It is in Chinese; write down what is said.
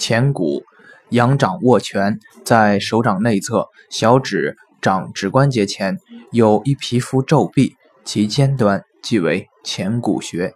前骨仰掌握拳在手掌内侧小指掌指关节前有一皮肤皱壁其尖端即为前骨穴。